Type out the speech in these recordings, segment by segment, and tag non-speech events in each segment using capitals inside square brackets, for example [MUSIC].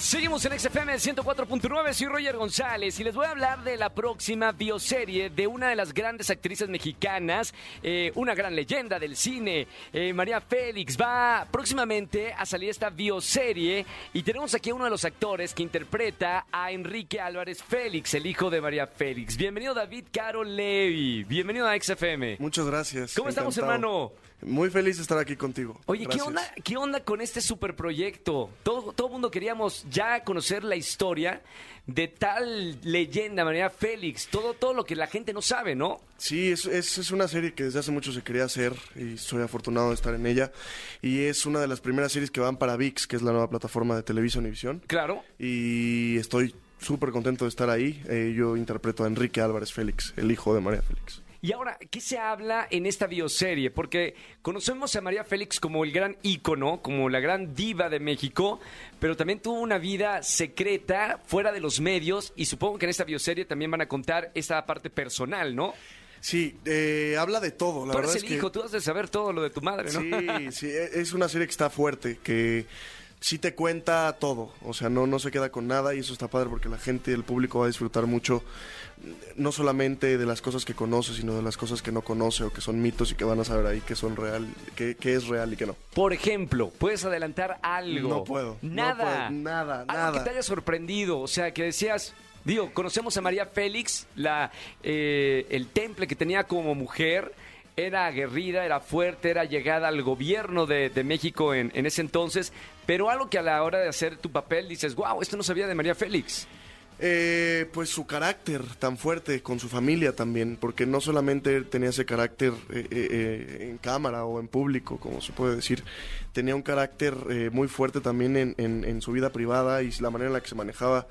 Seguimos en XFM 104.9, soy Roger González y les voy a hablar de la próxima bioserie de una de las grandes actrices mexicanas, eh, una gran leyenda del cine, eh, María Félix. Va próximamente a salir esta bioserie y tenemos aquí a uno de los actores que interpreta a Enrique Álvarez Félix, el hijo de María Félix. Bienvenido David Caro Levi, bienvenido a XFM. Muchas gracias. ¿Cómo estamos, hermano? Muy feliz de estar aquí contigo. Oye, ¿qué onda, ¿qué onda con este superproyecto? Todo, todo mundo queríamos ya conocer la historia de tal leyenda, María Félix. Todo, todo lo que la gente no sabe, ¿no? Sí, es, es, es una serie que desde hace mucho se quería hacer y soy afortunado de estar en ella. Y es una de las primeras series que van para VIX, que es la nueva plataforma de Televisa Univisión. Claro. Y estoy súper contento de estar ahí. Eh, yo interpreto a Enrique Álvarez Félix, el hijo de María Félix. Y ahora, ¿qué se habla en esta bioserie? Porque conocemos a María Félix como el gran ícono, como la gran diva de México, pero también tuvo una vida secreta fuera de los medios y supongo que en esta bioserie también van a contar esa parte personal, ¿no? Sí, eh, habla de todo. La tú verdad eres es el que... hijo, tú has de saber todo lo de tu madre, ¿no? Sí, sí, e- es una serie que está fuerte, que sí te cuenta todo, o sea, no, no se queda con nada y eso está padre porque la gente, el público va a disfrutar mucho, no solamente de las cosas que conoce, sino de las cosas que no conoce o que son mitos y que van a saber ahí que son real, que, que es real y que no. Por ejemplo, ¿puedes adelantar algo? No puedo, no Nada. puedo, nada, Algo nada. que te haya sorprendido. O sea, que decías, digo, conocemos a María Félix, la, eh, el temple que tenía como mujer. Era aguerrida, era fuerte, era llegada al gobierno de, México en, ese entonces, pero algo que a la hora de hacer tu papel dices, wow, esto no sabía de María Félix. Eh, pues su carácter tan fuerte con su familia también, porque no solamente tenía ese carácter eh, eh, eh, en cámara o en público, como se puede decir, tenía un carácter muy fuerte también en- en su vida privada y la manera en la que se manejaba.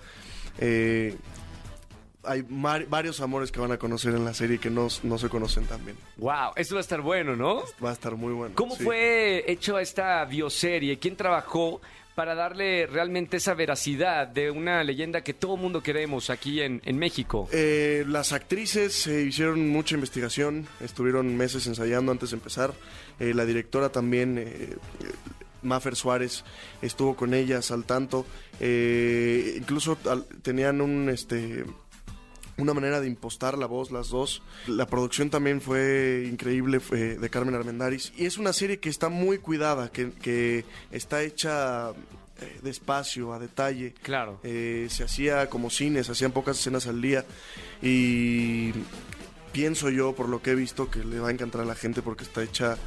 Hay varios amores que van a conocer en la serie que no, no se conocen también. Wow, esto va a estar bueno, ¿no? Va a estar muy bueno. ¿Cómo sí. fue hecho esta bioserie? ¿Quién trabajó para darle realmente esa veracidad de una leyenda que todo mundo queremos aquí en, en México? Eh, las actrices eh, hicieron mucha investigación, estuvieron meses ensayando antes de empezar. Eh, la directora también, eh, eh, Mafer Suárez, estuvo con ellas al tanto. Eh, incluso al- tenían un este una manera de impostar la voz, las dos. La producción también fue increíble, fue de Carmen Armendáriz. Y es una serie que está muy cuidada, que, que está hecha eh, despacio, a detalle. Claro. Eh, se hacía como cine, se hacían pocas escenas al día. Y pienso yo, por lo que he visto, que le va a encantar a la gente porque está hecha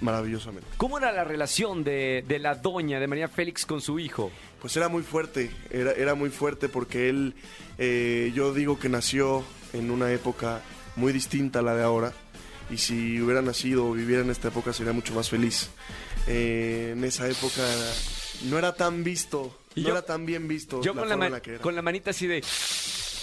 maravillosamente. ¿Cómo era la relación de, de la doña, de María Félix, con su hijo? Pues era muy fuerte, era, era muy fuerte porque él, eh, yo digo que nació en una época muy distinta a la de ahora y si hubiera nacido o viviera en esta época sería mucho más feliz. Eh, en esa época no era tan visto, Y no yo- era tan bien visto Yo la con la, forma en ma- la que era. con la manita así de,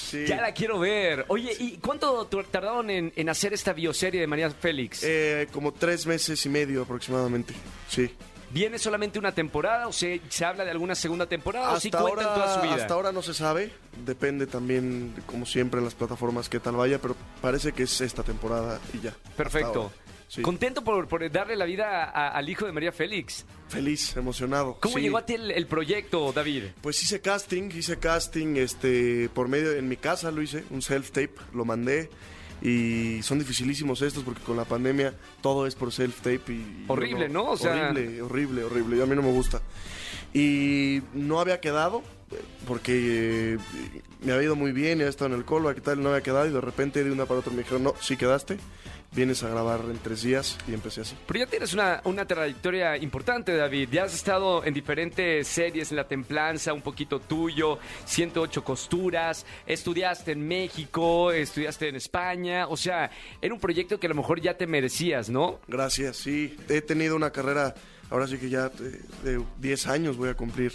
Sí. ya la quiero ver. Oye, ¿y cuánto tardaron en, en hacer esta bioserie de María Félix? Eh, como tres meses y medio aproximadamente, sí. ¿Viene solamente una temporada o se, se habla de alguna segunda temporada o sí cuentan toda su vida? hasta ahora no se sabe, depende también, como siempre, en las plataformas qué tal vaya, pero parece que es esta temporada y ya. hasta Perfecto. Sí. Contento por, por darle la vida a- al hijo de María Félix. Feliz, emocionado. ¿Cómo sí. llegó a ti el, el proyecto, David? Pues hice casting, hice casting este por medio en mi casa lo hice, un self tape, lo mandé y son dificilísimos estos porque con la pandemia todo es por self tape y Horrible, yo ¿no? O sea- horrible, horrible, horrible. Y a mí no me gusta. Y no había quedado porque eh, me había ido muy bien, había estado en el colo, ¿qué tal? No había quedado y de repente de una para otra me dijeron, "No, sí quedaste." Vienes a grabar en tres días y empecé así. Pero ya tienes una, una trayectoria importante, David. Ya has estado en diferentes series, en La Templanza, un poquito tuyo, 108 costuras, estudiaste en México, estudiaste en España. O sea, era un proyecto que a lo mejor ya te merecías, ¿no? Gracias, sí. He tenido una carrera, ahora sí que ya de 10 años voy a cumplir.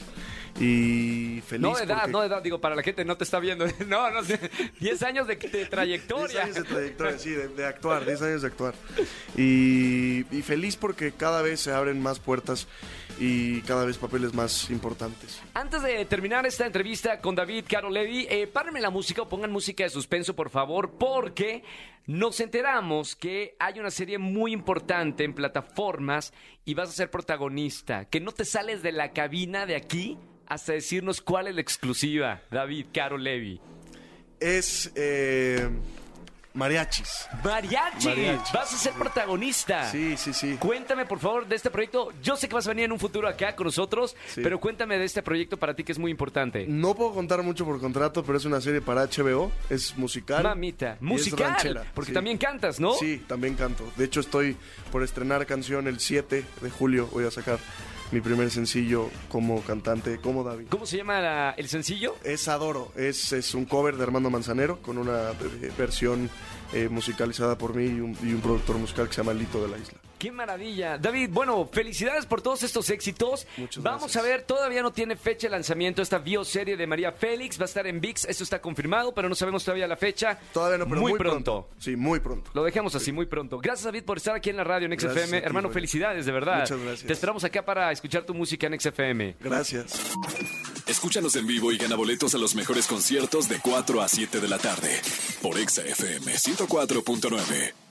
Y feliz. No de edad, porque- no de edad, digo, para la gente no te está viendo. [LAUGHS] No, no sé, 10 años de, de 10 trayectoria. años de trayectoria, sí, de, de actuar, 10 años años de actuar. Y, y feliz porque cada vez se abren más puertas y cada vez papeles más importantes. Antes de terminar esta entrevista con David Caro Levy, eh, párenme la música o pongan música de suspenso, por favor, porque nos enteramos que hay una serie muy importante en plataformas y vas a ser protagonista, que no te sales de la cabina de aquí hasta decirnos cuál es la exclusiva, David Caro Levy. Es eh, mariachis. Mariachi, Mariachi. vas a ser protagonista. Sí, sí, sí. Cuéntame, por favor, de este proyecto. Yo sé que vas a venir en un futuro acá con nosotros, Sí. pero cuéntame de este proyecto para ti que es muy importante. No puedo contar mucho por contrato, pero es una serie para HBO, es musical. Mamita, es musical, ranchera, porque sí. también cantas, ¿no? Sí, también canto. De hecho, estoy por estrenar canción el 7 de julio. Voy a sacar mi primer sencillo como cantante, como David. ¿Cómo se llama la- el sencillo? Es Adoro, es, es un cover de Armando Manzanero con una eh, versión eh, musicalizada por mí y un, y un productor musical que se llama Lito de la Isla. ¡Qué maravilla! David, bueno, felicidades por todos estos éxitos. Muchas Vamos gracias. a ver, todavía no tiene fecha de lanzamiento esta bioserie de María Félix. Va a estar en VIX, eso está confirmado, pero no sabemos todavía la fecha. Todavía no, pero muy, muy, pronto. Sí, muy pronto. Lo dejamos así, muy pronto. Gracias, David, por estar aquí en la radio en XFM. ti, Hermano, felicidades, de verdad. Muchas gracias. Te esperamos acá para escuchar tu música en XFM. Gracias. Escúchanos en vivo y gana boletos a los mejores conciertos de 4 a 7 de la tarde por Exa FM 104.9.